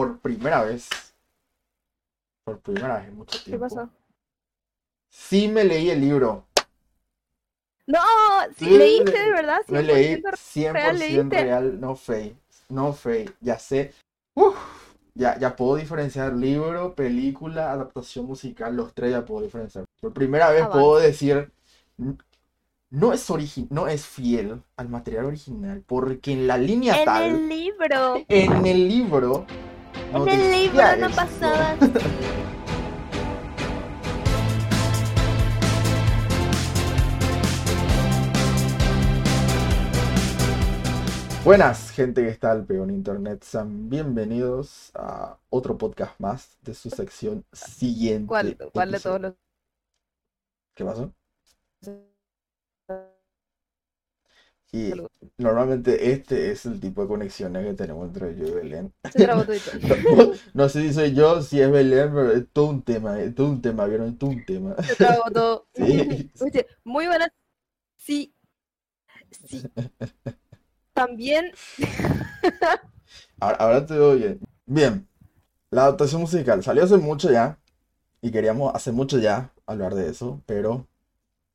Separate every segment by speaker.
Speaker 1: por primera vez, por primera vez en mucho
Speaker 2: ¿Qué
Speaker 1: tiempo,
Speaker 2: pasó?
Speaker 1: sí me leí el libro.
Speaker 2: No, sí,
Speaker 1: Sí,
Speaker 2: leíste
Speaker 1: le-
Speaker 2: de verdad,
Speaker 1: Me leí
Speaker 2: 100%
Speaker 1: 100%
Speaker 2: real, leíste.
Speaker 1: real, no fake. No fake. Ya sé. Uf, ya, ya puedo diferenciar libro, película, adaptación musical. Los tres ya puedo diferenciar. Por primera vez
Speaker 2: Avance.
Speaker 1: puedo decir. "N- No es, no es fiel al material original. Porque en la línea
Speaker 2: En
Speaker 1: tal.
Speaker 2: el libro.
Speaker 1: En el libro. No
Speaker 2: En el libro no
Speaker 1: esto.
Speaker 2: pasaba así.
Speaker 1: Buenas, gente que está al peón internet. Sean bienvenidos a otro podcast más de su sección siguiente.
Speaker 2: ¿Cuál, cuál de todos los
Speaker 1: ¿Qué pasó? Y normalmente este es el tipo de conexiones que tenemos entre yo y Belén.
Speaker 2: Se todito.
Speaker 1: No sé si soy yo, si es Belén, pero es todo un tema, es todo un tema, ¿vieron? Es todo un tema.
Speaker 2: Se trabó todo.
Speaker 1: Sí.
Speaker 2: Oye, muy buenas. Sí. Sí. También.
Speaker 1: Ahora, ahora te doy bien. Bien, la adaptación musical salió hace mucho ya y queríamos hace mucho ya hablar de eso, pero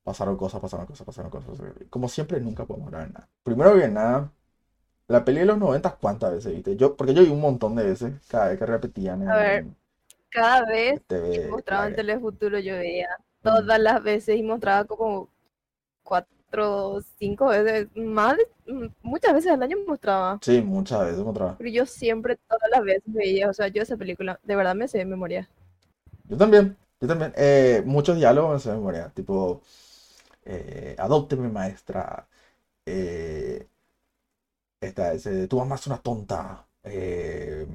Speaker 1: pasaron cosas, pasaron cosas, pasaron cosas. Como siempre, nunca podemos hablar de nada. Primero que nada, la peli de los 90, ¿cuántas veces viste? Yo, porque yo vi un montón de veces, cada vez que repetían en,
Speaker 2: A ver, Cada vez
Speaker 1: TV.
Speaker 2: que mostraban
Speaker 1: la-
Speaker 2: Telefuturo yo veía todas las veces y mostraba como cuatro, cinco veces, más de- mm, muchas veces al año mostraba.
Speaker 1: Sí, muchas veces otra.
Speaker 2: Pero yo siempre, todas las veces veía, o sea, yo esa película, de verdad me sé de memoria.
Speaker 1: Yo también, yo también. Eh, muchos diálogos me sé de memoria, tipo, eh, adópteme maestra, eh, esta, de, tu mamá es una tonta, eh,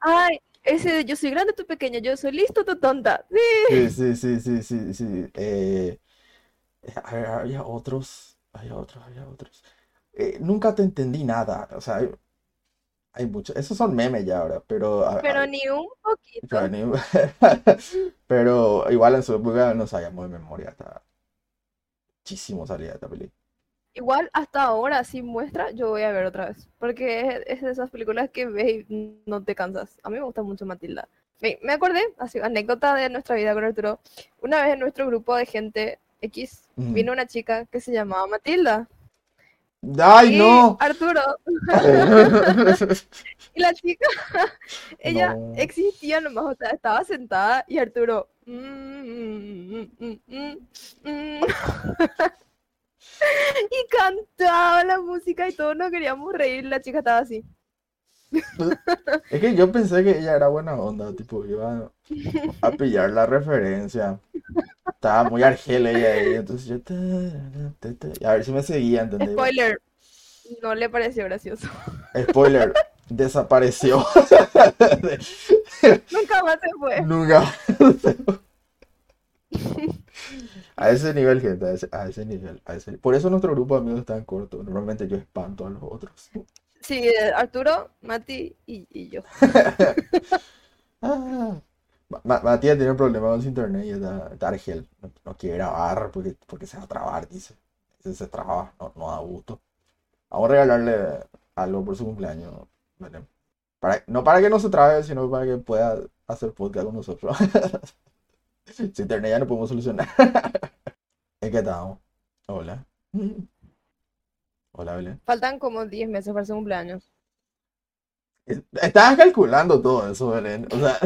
Speaker 2: Ay, ese de yo soy grande, tú pequeña, yo soy listo, tú tonta. Sí.
Speaker 1: sí, sí, sí, sí, sí, eh, había, otros, había otros, había otros. Eh, nunca te entendí nada, o sea, hay, hay muchos, esos son memes ya ahora, pero, a-
Speaker 2: Pero
Speaker 1: a-
Speaker 2: ni un poquito.
Speaker 1: pero, ni- pero igual en su época no sabíamos de memoria, hasta muchísimo salía esta película.
Speaker 2: Igual hasta ahora, si muestra, yo voy a ver otra vez. Porque es, de esas películas que ves y no te cansas. A mí me gusta mucho Matilda. Me, me acordé, así, anécdota de nuestra vida con Arturo. Una vez en nuestro grupo de gente X, vino una chica que se llamaba Matilda.
Speaker 1: ¡Ay,
Speaker 2: y
Speaker 1: no!
Speaker 2: Arturo, y la chica, ella
Speaker 1: No.
Speaker 2: existía nomás, o sea, estaba sentada y Arturo. Mm, mm, mm, mm, mm. Y cantaba la música y todos nos queríamos reír. La chica estaba así.
Speaker 1: Es que yo pensé que ella era buena onda, tipo, iba a pillar la referencia. Estaba muy argel ella ahí, entonces yo... ta, ta, ta, a ver si me seguía, ¿entendés?
Speaker 2: Spoiler, no le pareció gracioso.
Speaker 1: Spoiler, desapareció.
Speaker 2: Nunca más se fue.
Speaker 1: Nunca. A ese nivel, gente, a ese, a ese nivel, a ese- Por eso nuestro grupo de amigos es tan corto. Normalmente yo espanto a los otros.
Speaker 2: Sí, eh, Arturo, Mati y, y yo.
Speaker 1: Ah. Ma- Matías tiene un problema con su internet y está, está argel. No, no quiere grabar porque, porque se va a trabar, dice. Dice, se traba, no, no da gusto. Vamos a regalarle algo por su cumpleaños. Para, no para que no se trabe, sino para que pueda hacer podcast con nosotros. Su internet ya no podemos solucionar. ¿En qué estamos? Hola. Hola, Belén.
Speaker 2: Faltan como 10 meses para su cumpleaños.
Speaker 1: Estabas calculando todo eso, Belén. O sea,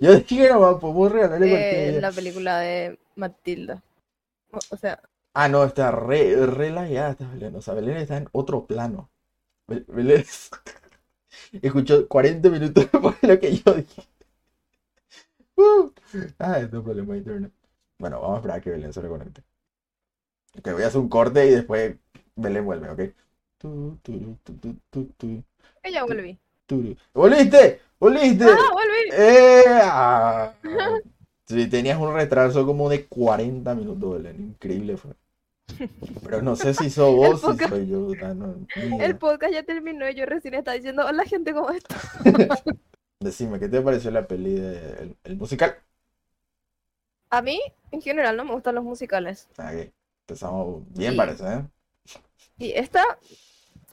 Speaker 1: yo dije que no podemos regalarle
Speaker 2: Eh,
Speaker 1: cualquier
Speaker 2: la película de Matilda. O, o sea,
Speaker 1: Ah, no, está re, re lagueada Belén. O sea, Belén está en otro plano. Es- escuchó 40 minutos después de lo que yo dije. Uh. Ah, es un problema de internet. Bueno, vamos a esperar a que Belén se reconecte. Ok, voy a hacer un corte y después Belén vuelve, ¿ok? Tu, tu, tu, tu, tu, tu,
Speaker 2: ella volví.
Speaker 1: ¡Volviste! ¡Volviste!
Speaker 2: ¡Ah, volví!
Speaker 1: ¡Eh! Ah. Sí, tenías un retraso como de 40 minutos, Belén. Increíble fue. Pero no sé si sos vos, si
Speaker 2: podcast-
Speaker 1: soy yo. ah, no.
Speaker 2: El podcast ya terminó y yo recién estaba diciendo, hola gente, ¿cómo está?
Speaker 1: Decime, ¿qué te pareció la peli de, el, el musical?
Speaker 2: A mí, en general, no me gustan los musicales.
Speaker 1: Ah. Empezamos bien,
Speaker 2: Sí.
Speaker 1: parece, ¿eh?
Speaker 2: Y esta,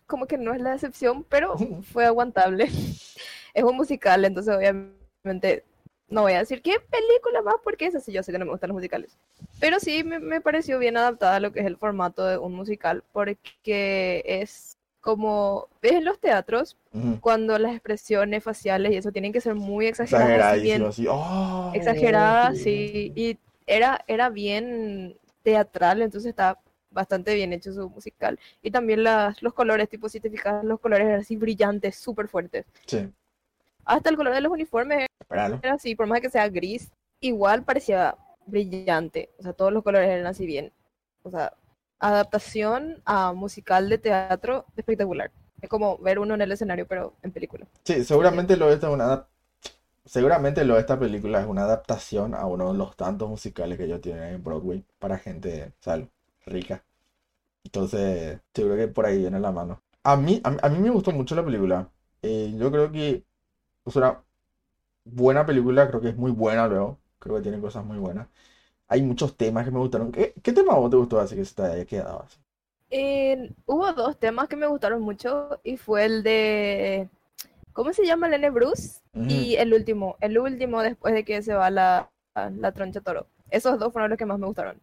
Speaker 2: como que no es la excepción, pero fue aguantable. es un musical, entonces obviamente no voy a decir qué película más porque es así, yo sé que no me gustan los musicales. Pero sí me, me pareció bien adaptada a lo que es el formato de un musical, porque es como ves en los teatros, cuando las expresiones faciales y eso tienen que ser muy exageradas, bien
Speaker 1: así. ¡Oh!
Speaker 2: exageradas, sí, y era, era bien teatral, entonces está bastante bien hecho su musical. Y también las, los colores, tipo, si te fijas, los colores eran así brillantes, súper fuertes.
Speaker 1: Sí,
Speaker 2: Hasta el color de los uniformes era así, por más que sea gris, igual parecía brillante. O sea, todos los colores eran así bien. O sea, adaptación a musical de teatro espectacular. Es como ver uno en el escenario, pero en película.
Speaker 1: Sí, seguramente lo de esta es una seguramente lo de esta película es una adaptación a uno de los tantos musicales que ellos tienen en Broadway para gente, ¿sabes? rica. Entonces, yo creo que por ahí viene la mano. A mí, a, mí a mí me gustó mucho la película. Eh, yo creo que es una buena película, creo que es muy buena luego. Creo que tiene cosas muy buenas. Hay muchos temas que me gustaron. ¿Qué, qué tema vos te gustó así que se te haya quedado así?
Speaker 2: Eh, hubo dos temas que me gustaron mucho y fue el de, ¿cómo se llama? Lene Bruce y el último, el último después de que se va la, la troncha toro. Esos dos fueron los que más me gustaron.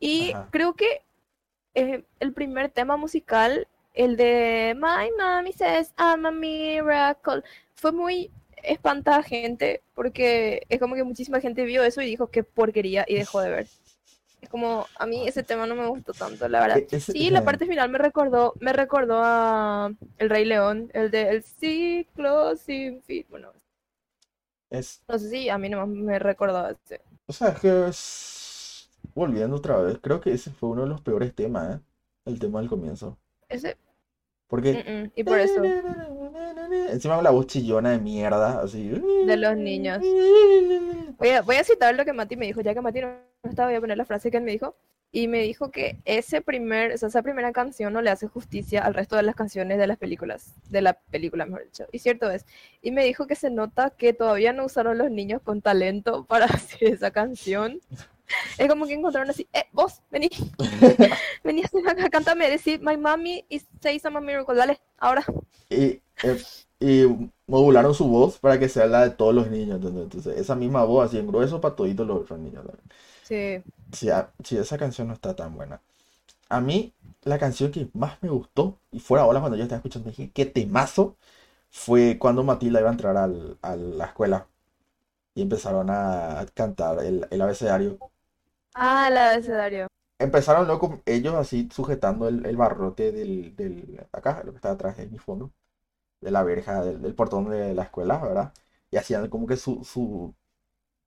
Speaker 2: Y
Speaker 1: Ajá.
Speaker 2: creo que eh, el primer tema musical, el de My Mommy Says I'm a Miracle, fue muy espanta gente porque es como que muchísima gente vio eso y dijo qué porquería y dejó de ver. Es como, a mí ese tema no me gustó tanto, la verdad.
Speaker 1: E-
Speaker 2: Sí, la parte final me recordó, me recordó a El Rey León, el de El ciclo sin fin. Bueno,
Speaker 1: es,
Speaker 2: no sé si a mí nomás me recordó a ese.
Speaker 1: O sea, es que es- volviendo otra vez, creo que ese fue uno de los peores temas, ¿eh? El tema del comienzo.
Speaker 2: Ese,
Speaker 1: Porque
Speaker 2: mm, mm, y por eso,
Speaker 1: encima con la voz chillona de mierda, así.
Speaker 2: de los niños. Voy a, voy a citar lo que Mati me dijo, ya que Mati no no estaba, voy a poner la frase que él me dijo. Y me dijo que ese primer, o sea, esa primera canción no le hace justicia al resto de las canciones de las películas, de la película, mejor dicho. Y cierto es. Y me dijo que se nota que todavía no usaron los niños con talento para hacer esa canción. Es como que encontraron así, eh, vos, vení, vení, acá, cántame, decir, my mommy is say some miracle, dale, ahora.
Speaker 1: Y, eh, y modularon su voz para que sea la de todos los niños. ¿entendés? Entonces, esa misma voz así en grueso para toditos los otros niños. también.
Speaker 2: Sí,
Speaker 1: Sí, a- sí, esa canción no está tan buena. A mí, la canción que más me gustó, y fuera ahora cuando yo estaba escuchando, dije, qué temazo, fue cuando Matilda iba a entrar al- a la escuela y empezaron a cantar el, el abecedario.
Speaker 2: Ah, el abecedario.
Speaker 1: Empezaron luego ellos así sujetando el, el barrote del, del, acá, lo que está atrás de mi fondo, de la verja, del, del portón de la escuela, ¿verdad? Y hacían como que su, su,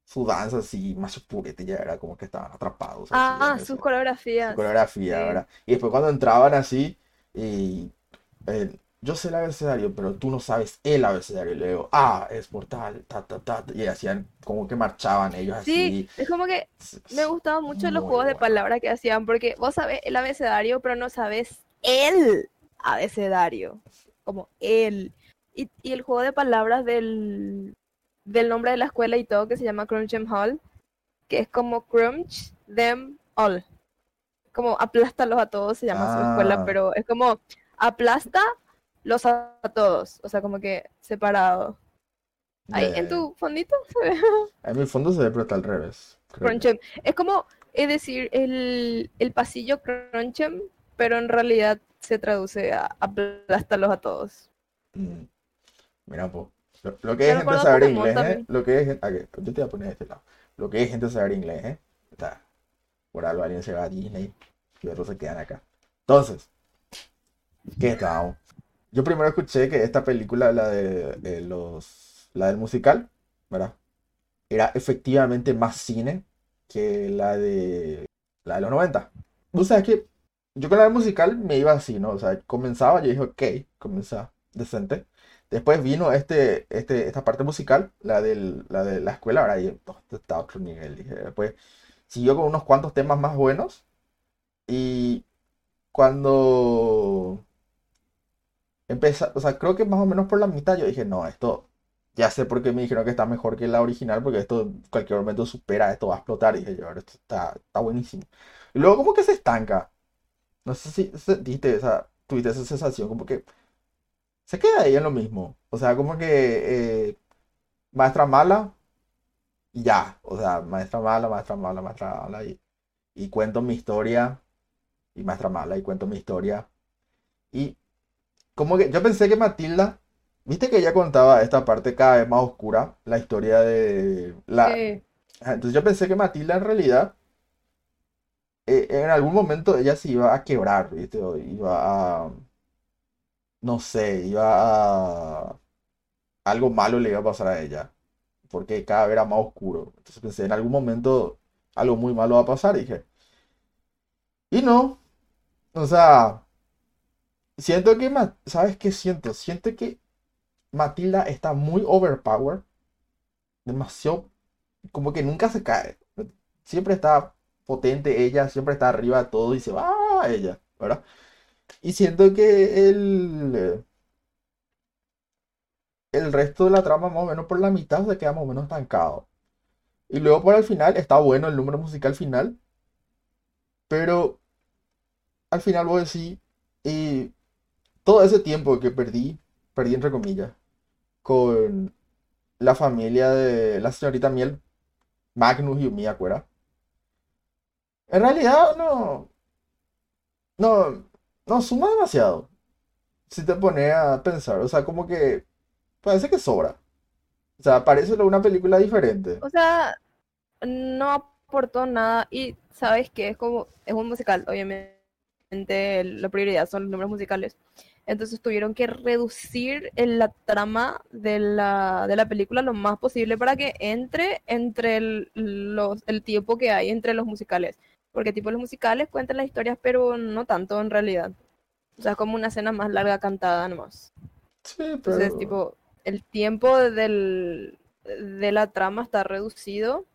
Speaker 1: su danza así, más purete, ya era como que estaban atrapados.
Speaker 2: Ah, sus coreografías.
Speaker 1: su coreografía,
Speaker 2: Sí.
Speaker 1: ¿verdad? Y después cuando entraban así, y eh, yo sé el abecedario, pero tú no sabes el abecedario. Y le digo, ah, es por tal, ta, ta, ta, ta", y hacían como que marchaban ellos
Speaker 2: Sí,
Speaker 1: así.
Speaker 2: es como que me gustaban mucho los juegos de palabras que hacían, porque vos sabés el abecedario, pero no sabes el abecedario, como él. Y, y el juego de palabras del, del nombre de la escuela y todo, que se llama Crunch Them All, que es como Crunch Them All. Como aplástalos a todos, se llama su
Speaker 1: Ah.
Speaker 2: escuela, pero es como aplasta los a, a todos, o sea, como que separado. Ahí en
Speaker 1: Eh,
Speaker 2: tu fondito se ve.
Speaker 1: En mi fondo se ve, pero está al revés.
Speaker 2: Cronchem. Es como, es decir, el, el pasillo Cronchem, pero en realidad se traduce a aplástalos a todos.
Speaker 1: Mm. Mira, po. Lo, lo que es gente saber inglés, ¿eh? Lo que es... que- Yo te voy a poner de este lado. Lo que es gente saber inglés, ¿eh? Está. Por algo alguien se va a Disney y otros se quedan acá. Entonces, ¿qué estábamos? Yo primero escuché que esta película, la de, de los... La del musical, ¿verdad? Era efectivamente más cine que la de... La de los 90. O sea, que yo con la musical me iba así, ¿no? O sea, comenzaba, yo dije, ok, comenzaba decente. Después vino este, este, esta parte musical, la, del, la de la escuela, ahora y oh, está otro nivel. Dije. Después siguió con unos cuantos temas más buenos. Y cuando empezó, o sea, creo que más o menos por la mitad yo dije, no, esto ya sé por qué me dijeron que está mejor que la original, porque esto en cualquier momento supera, esto va a explotar. Dije yo, esto está, está buenísimo. Y luego como que se estanca. No sé si sentiste esa, tuviste esa sensación, como que se queda ahí en lo mismo. O sea, como que eh, maestra mala, y ya. O sea, maestra mala, maestra mala, maestra mala, y, y cuento mi historia, y maestra mala, y cuento mi historia. Y como que yo pensé que Matilda, viste que ella contaba esta parte cada vez más oscura, la historia de la...
Speaker 2: Sí.
Speaker 1: Entonces yo pensé que Matilda en realidad, eh, en algún momento ella se iba a quebrar, iba a, no sé, iba a... Algo malo le iba a pasar a ella, porque cada vez era más oscuro. Entonces pensé, en algún momento algo muy malo va a pasar, dije. Y no, o sea, siento que, ¿sabes qué siento? Siento que Matilda está muy overpowered, demasiado, como que nunca se cae. Siempre está potente ella, siempre está arriba de todo y se va ella, ¿verdad? Y siento que el, el resto de la trama, más o menos por la mitad, se queda más o menos estancado. Y luego por el final, está bueno el número musical final, pero al final vos decís, y todo ese tiempo que perdí, perdí entre comillas, con la familia de la señorita Miel, Magnus y Umi, ¿acuerdas? En realidad no, no, no suma demasiado. Si te pones a pensar, o sea, como que parece que sobra. O sea, parece una película diferente.
Speaker 2: O sea, no aportó nada y sabes que es como, es un musical, obviamente la prioridad son los números musicales. Entonces tuvieron que reducir el- la trama de la, de la película lo más posible para que entre entre el, los, el tiempo que hay entre los musicales. Porque tipo los musicales cuentan las historias, pero no tanto en realidad. O sea, es como una escena más larga cantada nomás.
Speaker 1: Sí,
Speaker 2: Entonces,
Speaker 1: pero...
Speaker 2: tipo, el tiempo del, de la trama está reducido,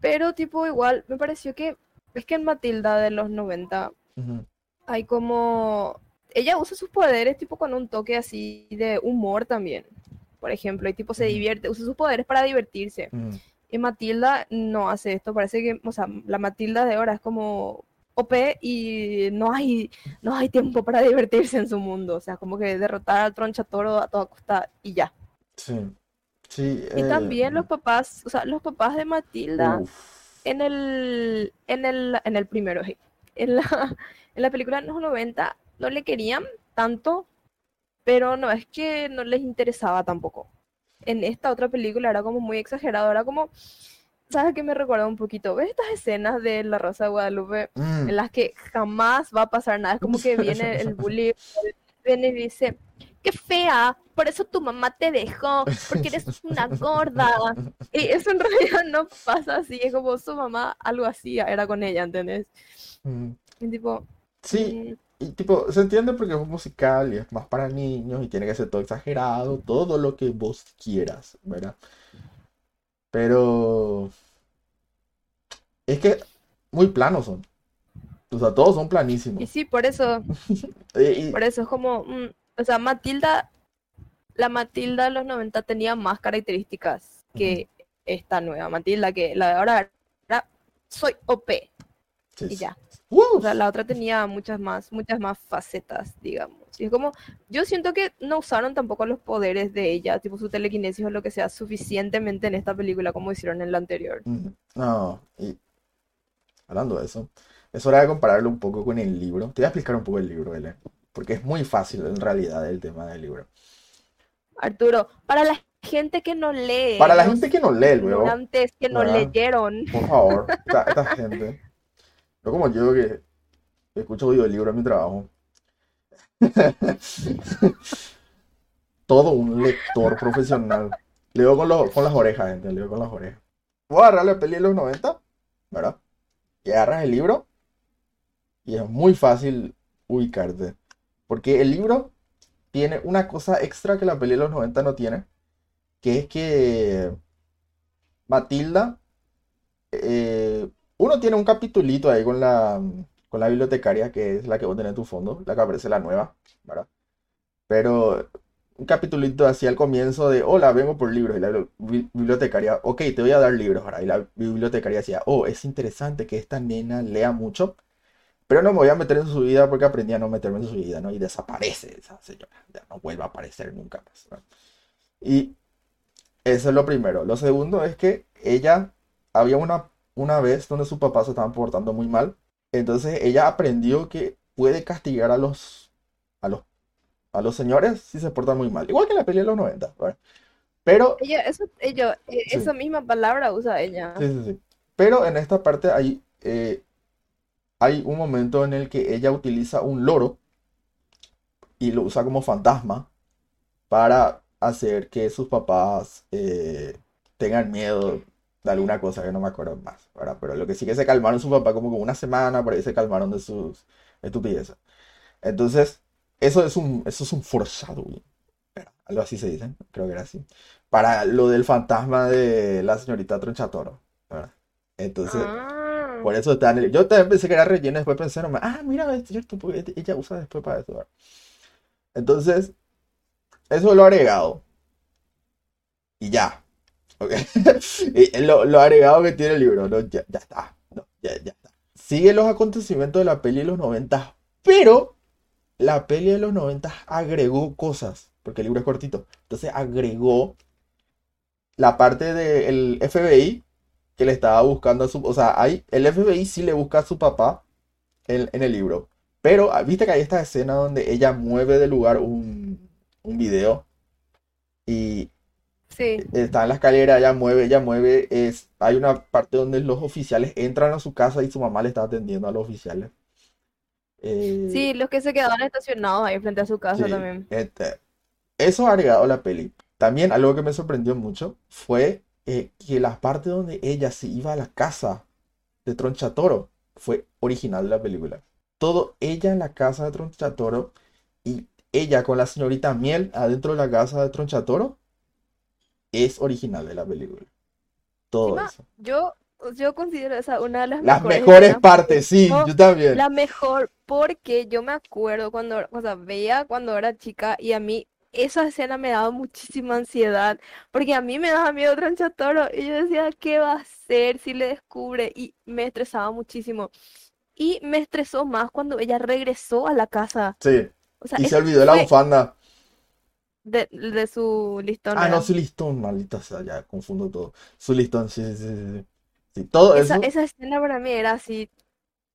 Speaker 2: pero tipo igual, me pareció que, es que en Matilda de los 90
Speaker 1: Ujú,
Speaker 2: hay como, ella usa sus poderes tipo con un toque así de humor también, por ejemplo, y tipo se divierte, usa sus poderes para divertirse.
Speaker 1: ujú.
Speaker 2: Y Matilda no hace esto, parece que, o sea, la Matilda de ahora es como OP y no hay, no hay tiempo para divertirse en su mundo, o sea, como que derrotar al tronchatoro a toda costa y ya.
Speaker 1: Sí, sí.
Speaker 2: Y
Speaker 1: eh,
Speaker 2: también los papás, o sea, los papás de Matilda
Speaker 1: uf,
Speaker 2: en el, en el, en el primero, en la, en la película de los 90 no le querían tanto, pero no es que no les interesaba tampoco. En esta otra película era como muy exagerado, era como, ¿sabes qué me recuerda un poquito? ¿Ves estas escenas de La Rosa de Guadalupe
Speaker 1: mm,
Speaker 2: en las que jamás va a pasar nada? Es como que viene el bully, viene y dice, qué fea, por eso tu mamá te dejó, porque eres una gorda. Y eso en realidad no pasa así, es como su mamá algo así era con ella, ¿entendés?
Speaker 1: mm.
Speaker 2: Y tipo,
Speaker 1: Sí,
Speaker 2: mm,
Speaker 1: y tipo, se entiende porque es un musical y es más para niños y tiene que ser todo exagerado, todo lo que vos quieras, ¿verdad? Pero es que muy planos son. O sea, todos son
Speaker 2: y
Speaker 1: planísimos.
Speaker 2: sí, por eso,
Speaker 1: Y, y-
Speaker 2: por eso es como, mm, o sea, Matilda, la Matilda de los 90 tenía más características que esta nueva Matilda, que la de ahora era, soy OP
Speaker 1: sí,
Speaker 2: y ya. O sea, la otra tenía muchas más, muchas más facetas, digamos. Y es como, yo siento que no usaron tampoco los poderes de ella, tipo su telequinesis o lo que sea, suficientemente en esta película como hicieron en la anterior.
Speaker 1: Mm, No, y hablando de eso, es hora de compararlo un poco con el libro. Te voy a explicar un poco el libro, Belén, porque es muy fácil en realidad el tema del libro.
Speaker 2: Arturo, para la gente que no lee,
Speaker 1: Para la gente que no lee luego,
Speaker 2: ignorantes que no
Speaker 1: ¿verdad?
Speaker 2: leyeron,
Speaker 1: por favor, esta, esta gente, no como yo que escucho audiolibro en mi trabajo, todo un lector profesional. Leo con, con las orejas, gente, leo con las orejas. Voy a agarrar la peli de los 90, ¿verdad? Y agarras el libro y es muy fácil ubicarte. Porque el libro tiene una cosa extra que la peli de los 90 no tiene, que es que Matilda, eh, uno tiene un capitulito ahí con la, con la bibliotecaria, que es la que vos tenés en tu fondo, la que aparece la nueva, ¿verdad? Pero un capitulito así al comienzo de, hola, vengo por libros. Y la bibli- bi- bibliotecaria, ok, te voy a dar libros ahora. Y la bibliotecaria decía, oh, es interesante que esta nena lea mucho. Pero no me voy a meter en su vida porque aprendí a no meterme en su vida, ¿no? Y desaparece esa señora. Ya no vuelve a aparecer nunca más. Y eso es lo primero. Lo segundo es que ella, había una, una vez donde sus papás se estaban portando muy mal. Entonces ella aprendió que puede castigar a los, a los, a los señores si se portan muy mal. Igual que en la peli de los 90. ¿verdad? Pero
Speaker 2: Ella, eso, ella,
Speaker 1: Sí.
Speaker 2: esa misma palabra usa ella.
Speaker 1: Sí, sí, sí. Pero en esta parte hay, eh, hay un momento en el que ella utiliza un loro y lo usa como fantasma para hacer que sus papás eh, tengan miedo de alguna cosa que no me acuerdo más, ¿verdad? Pero lo que sí que se calmaron sus papás como con una semana, por ahí se calmaron de sus estupideces. Entonces, eso es un, eso es un foreshadowing, ¿verdad? Algo así se dice, creo que era así. Para lo del fantasma de la señorita Tronchatoro, ¿verdad? Entonces,
Speaker 2: Ah,
Speaker 1: por eso está en el... Yo también pensé que era relleno, después pensé, ah, mira, es cierto, porque ella usa después para eso, ¿verdad? Entonces, eso lo he agregado. Y ya. lo, agregado que tiene el libro. Ya, ya está. ya, ya está. Sigue los acontecimientos de la peli de los 90, pero la peli de los 90 agregó cosas, porque el libro es cortito. Entonces agregó la parte del FBI que le estaba buscando a su... O sea, hay, el FBI sí le busca a su papá en, en el libro. Pero ah, viste que hay esta escena donde ella mueve de lugar un, un video y
Speaker 2: sí.
Speaker 1: está en la escalera, ella mueve, ella mueve. Es, hay una parte donde los oficiales entran a su casa y su mamá le está atendiendo a los oficiales. Eh,
Speaker 2: Sí, los que se quedaban estacionados ahí frente a su casa
Speaker 1: Sí,
Speaker 2: también.
Speaker 1: este, eso agregado a la peli. También algo que me sorprendió mucho fue eh, que la parte donde ella se iba a la casa de Tronchatoro fue original de la película. Todo ella en la casa de Tronchatoro y ella con la señorita Miel adentro de la casa de Tronchatoro es original de la película. Todo
Speaker 2: Encima,
Speaker 1: eso.
Speaker 2: Yo, yo considero esa una de las
Speaker 1: Las
Speaker 2: mejores
Speaker 1: partes, sí,
Speaker 2: No,
Speaker 1: yo también.
Speaker 2: La mejor, porque yo me acuerdo cuando, o sea, veía cuando era chica y a mí esa escena me daba muchísima ansiedad, porque a mí me daba miedo Tronchatoro y yo decía, ¿qué va a hacer si le descubre? Y me estresaba muchísimo. Y me estresó más cuando ella regresó a la casa.
Speaker 1: Sí.
Speaker 2: O sea,
Speaker 1: Y se olvidó la
Speaker 2: fue
Speaker 1: bufanda.
Speaker 2: De, de su listón,
Speaker 1: Ah, no, su listón, maldita sea, ya confundo todo. Su listón, sí, sí, sí, sí. Sí, todo
Speaker 2: Esa,
Speaker 1: eso,
Speaker 2: esa escena para mí era así,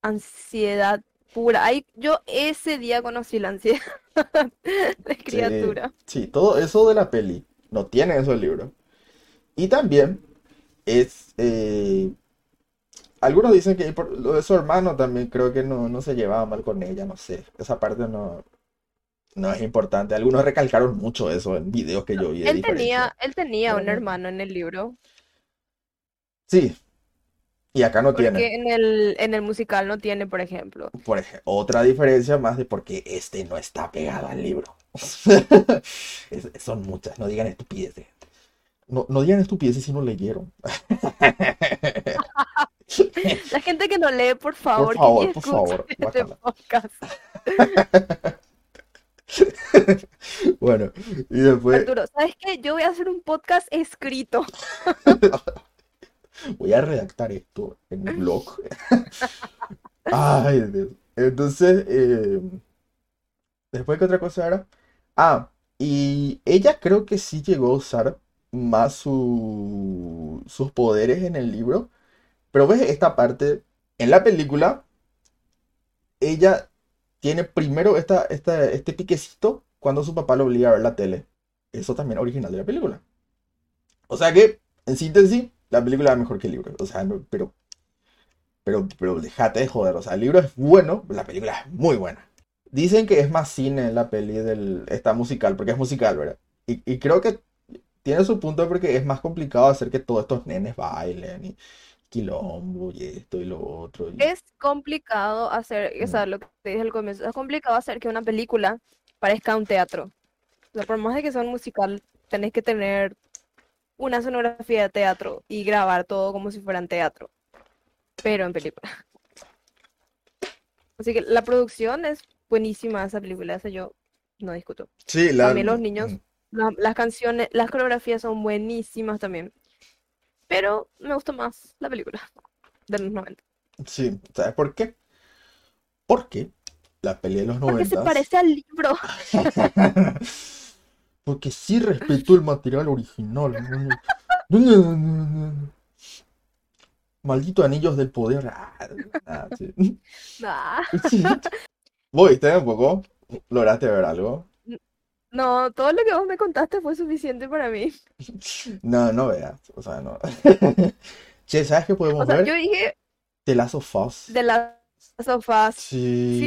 Speaker 2: ansiedad pura. Ahí, yo ese día conocí la ansiedad de
Speaker 1: sí,
Speaker 2: criatura.
Speaker 1: sí, todo eso de la peli no tiene eso el libro. Y también es, eh, algunos dicen que por lo de su hermano también creo que no, no se llevaba mal con ella, no sé, esa parte no, no es importante. Algunos recalcaron mucho eso en videos que yo vi
Speaker 2: Él tenía, él tenía
Speaker 1: Pero
Speaker 2: un
Speaker 1: no.
Speaker 2: hermano en el libro,
Speaker 1: Sí, y acá no tiene.
Speaker 2: en el, en el musical no tiene, por ejemplo.
Speaker 1: Por ejemplo, otra diferencia más de por qué este no está pegado al libro. Es- son muchas, no digan estupideces. No, no digan estupideces si no leyeron.
Speaker 2: La gente que no lee, por favor, que
Speaker 1: favor, por favor,
Speaker 2: este podcast.
Speaker 1: Bueno, y después
Speaker 2: Arturo, ¿sabes qué? Yo voy a hacer un podcast escrito.
Speaker 1: voy a redactar esto en un blog. Ay, Dios. Entonces, eh, después, ¿qué otra cosa era? Ah, y ella creo que sí llegó a usar más su- sus poderes en el libro. Pero ves esta parte, en la película, ella tiene primero esta, esta, este piquecito cuando su papá lo obliga a ver la tele. Eso también original de la película. O sea que, en síntesis, la película es mejor que el libro. O sea, pero, pero, pero déjate de joder. O sea, el libro es bueno, la película es muy buena. Dicen que es más cine la peli del, esta musical, porque es musical, ¿verdad? Y, y creo que tiene su punto porque es más complicado hacer que todos estos nenes bailen y quilombo y esto y lo otro. y-
Speaker 2: Es complicado hacer, o sea, lo que te dije al comienzo, es complicado hacer que una película parezca un teatro. O sea, por más de que sea un musical, tenés que tener una sonografía de teatro y grabar todo como si fuera en teatro, pero en película. Así que la producción es buenísima esa película, eso yo no discuto.
Speaker 1: Sí, la...
Speaker 2: También los niños, la- las canciones, las coreografías son buenísimas también. Pero me gustó más la película de los 90.
Speaker 1: Sí, ¿sabes por qué? Porque la peli de los
Speaker 2: Porque se
Speaker 1: 90
Speaker 2: parece al libro.
Speaker 1: Porque sí respetó el material original. Maldito anillos del poder. Ah, ah, sí.
Speaker 2: Nah.
Speaker 1: ¿Vos viste un poco? ¿Lograste ver algo?
Speaker 2: No, todo lo que vos me contaste fue suficiente para mí.
Speaker 1: No, no veas. O sea, no. Che, ¿sabes qué podemos
Speaker 2: O sea,
Speaker 1: ver?
Speaker 2: yo dije
Speaker 1: The Last of Us.
Speaker 2: de las sofás.
Speaker 1: Sí.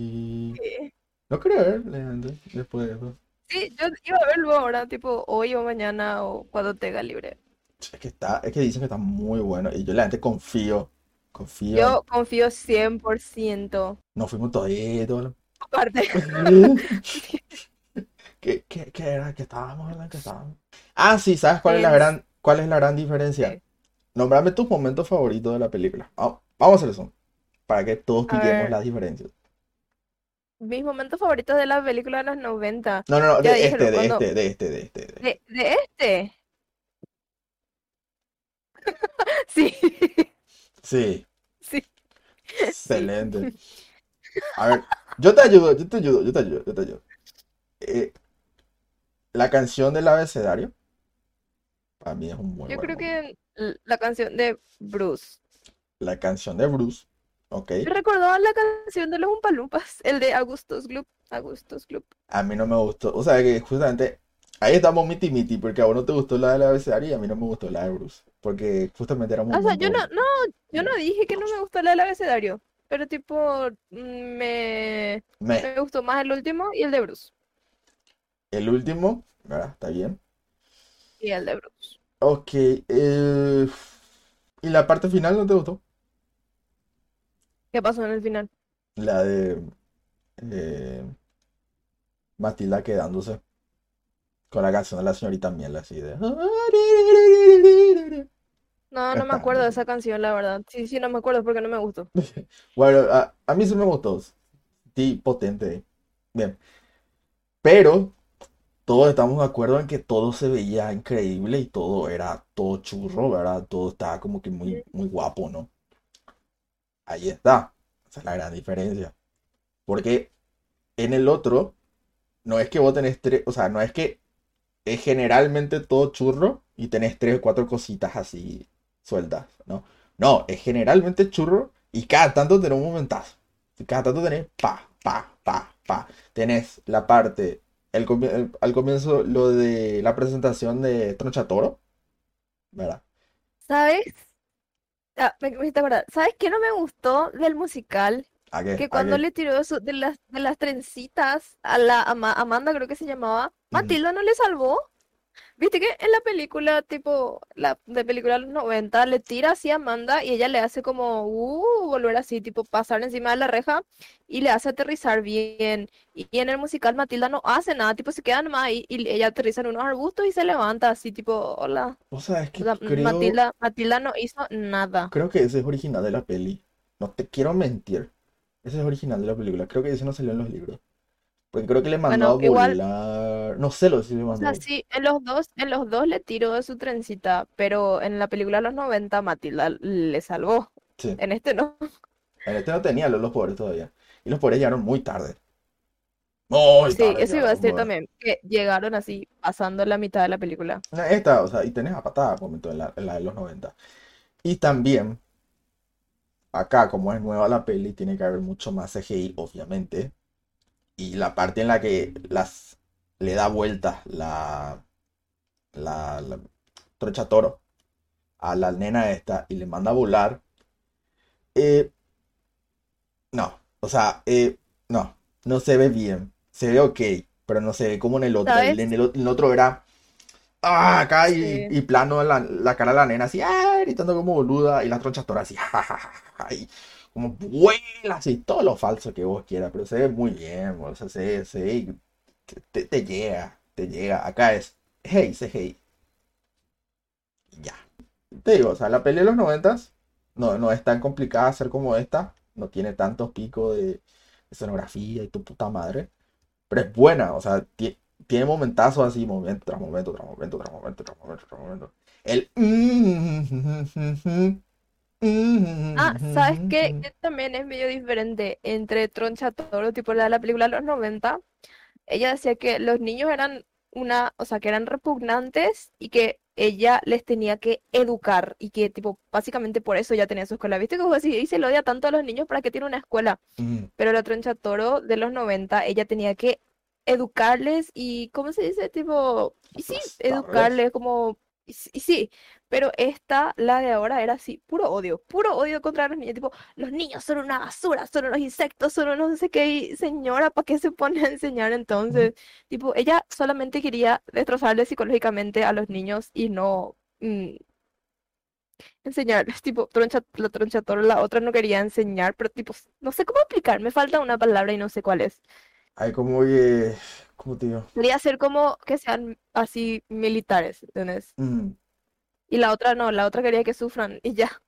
Speaker 2: Sí.
Speaker 1: No creo ver, Leandro, después de eso.
Speaker 2: Sí, yo iba a verlo ahora, tipo hoy o mañana o cuando tenga libre.
Speaker 1: Es que está, es que dicen que está muy bueno. Y yo la gente confío. Confío.
Speaker 2: Yo confío 100%.
Speaker 1: Nos fuimos toditos.
Speaker 2: Aparte,
Speaker 1: ¿Qué, qué, qué era? ¿Qué estábamos hablando? ¿Qué estábamos? Ah, sí, ¿sabes cuál es la
Speaker 2: Es-
Speaker 1: gran, cuál es la gran diferencia? Nombrame tus momentos favoritos de la película. Vamos, vamos a hacer eso. Para que todos
Speaker 2: ver.
Speaker 1: las diferencias.
Speaker 2: mis momentos favoritos de la película de los 90.
Speaker 1: No, no, no, de este, de
Speaker 2: cuando-
Speaker 1: este, de este, de este. de-
Speaker 2: De, de este. Sí,
Speaker 1: Sí,
Speaker 2: sí.
Speaker 1: excelente. A ver, yo te ayudo, yo te ayudo, yo te ayudo, yo te ayudo. Eh, la canción del abecedario, para mí es un muy
Speaker 2: Yo
Speaker 1: buen
Speaker 2: creo
Speaker 1: momento.
Speaker 2: que la canción de Bruce.
Speaker 1: La canción de Bruce, ok.
Speaker 2: Me recordó a la canción de los Umpalumpas, el de Augustus Gloop. Augustus Gloop.
Speaker 1: A mí no me gustó. O sea que justamente ahí estamos miti miti, porque a vos no te gustó la del abecedario y a mí no me gustó la de Bruce. Porque justamente era un
Speaker 2: O sea, yo no, no, yo no dije que no me gustó la del abecedario, pero tipo mm, me,
Speaker 1: Me,
Speaker 2: me gustó más el último y el de Bruce.
Speaker 1: El último, ¿verdad? Está bien.
Speaker 2: Y el de Bruce.
Speaker 1: Ok. eh, ¿Y la parte final no te gustó?
Speaker 2: ¿Qué pasó en el final?
Speaker 1: La de eh, Matilda quedándose con la canción de la señorita Miel, así de.
Speaker 2: No, no me acuerdo de esa canción, la verdad. Sí, sí, no me acuerdo porque no me gustó.
Speaker 1: Bueno, a, a mí sí me gustó. Sí, potente. Bien. Pero todos estamos de acuerdo en que todo se veía increíble y todo era todo churro, ¿verdad? Todo estaba como que muy, muy guapo, ¿no? Ahí está. Esa es la gran diferencia. Porque en el otro, no es que vos tenés tres, o sea, no es que es generalmente todo churro y tenés tres o cuatro cositas así sueltas, ¿no? No, es generalmente churro y cada tanto tenés un momentazo. Y cada tanto tenés pa, pa, pa, pa. Tenés la parte, el, el- al comienzo lo de la presentación de Tronchatoro, ¿verdad?
Speaker 2: ¿Sabes? Ah, me, me acordar. ¿Sabes qué no me gustó del musical?
Speaker 1: ¿A qué?
Speaker 2: Que
Speaker 1: ¿A
Speaker 2: cuando
Speaker 1: qué?
Speaker 2: le tiró eso de las, de las trencitas a la Ama- Amanda, creo que se llamaba, Matilda no le salvó. Viste que en la película, tipo, la de película de los 90, le tira así a Amanda y ella le hace como, uh, volver así, tipo, pasar encima de la reja y le hace aterrizar bien. Y, y en el musical Matilda no hace nada, tipo, se queda nomás ahí y ella aterriza en unos arbustos y se levanta así, tipo, hola.
Speaker 1: O sea, es que
Speaker 2: O sea,
Speaker 1: creo,
Speaker 2: Matilda, Matilda no hizo nada.
Speaker 1: creo que ese es original de la peli. No te quiero mentir. Ese es original de la película. Creo que ese no salió en los libros. Porque creo que le mandó
Speaker 2: Bueno,
Speaker 1: a
Speaker 2: igual-
Speaker 1: volar. No sé lo si le
Speaker 2: O
Speaker 1: mandó.
Speaker 2: sea, sí, en los dos, en los dos le tiró de su trencita, pero en la película de los 90 Matilda le salvó.
Speaker 1: Sí.
Speaker 2: En este no.
Speaker 1: En este no tenía los, los poderes todavía. Y los poderes llegaron muy tarde. Muy
Speaker 2: Sí,
Speaker 1: tarde
Speaker 2: eso iba a decir también, que llegaron así, pasando la mitad de la película.
Speaker 1: Esta, o sea, y tenés a patada momento en la, en la de los 90. Y también, acá, como es nueva la peli, tiene que haber mucho más CGI, obviamente. Y la parte en la que las le da vueltas la, la, la Trocha Toro a la nena esta y le manda a volar. eh, no, o sea, eh, no, no se ve bien. Se ve ok, pero no se ve como en el otro. En el, en el otro era ah, acá y,
Speaker 2: Sí.
Speaker 1: y plano la, la cara de la nena así, ah, gritando como boluda, y la troncha tora así, ja, ja, ja, ja, como vuela así, todo lo falso que vos quieras, pero se ve muy bien, o sea, se, se y te, te llega, te llega. Acá es, hey, se hey. Y Ya. Te digo, o sea, la peli de los noventas no, no es tan complicada hacer como esta, no tiene tantos picos de escenografía y tu puta madre, pero es buena, o sea, ti- tiene momentazos así, momento tras momento, tras momento, tras momento, tras momento, tras momento. El
Speaker 2: Ah, ¿sabes qué? Que también es medio diferente entre Troncha Toro, tipo la de la película de los 90. Ella decía que los niños eran una, o sea, que eran repugnantes y que ella les tenía que educar y que, tipo, básicamente por eso ya tenía su escuela. ¿Viste que vos decís, y se lo odia tanto a los niños para que tiene una escuela?
Speaker 1: Mm,
Speaker 2: Pero la Troncha Toro de los 90, ella tenía que educarles y, ¿cómo se dice? Tipo, y sí, educarles como, y sí, pero esta, la de ahora, era así, puro odio, puro odio contra los niños, tipo, los niños son una basura, son unos insectos, son unos no sé qué, y señora, ¿para qué se pone a enseñar entonces? Tipo, ella solamente quería destrozarles psicológicamente a los niños y no mm, enseñarles, tipo, troncha, la Troncha Toro, la otra no quería enseñar, pero tipo, no sé cómo explicar, me falta una palabra y no sé cuál es.
Speaker 1: Hay como que, ¿cómo te digo?
Speaker 2: Quería hacer como que sean así militares, ¿entendés?
Speaker 1: Mm,
Speaker 2: Y la otra no, la otra quería que sufran y ya.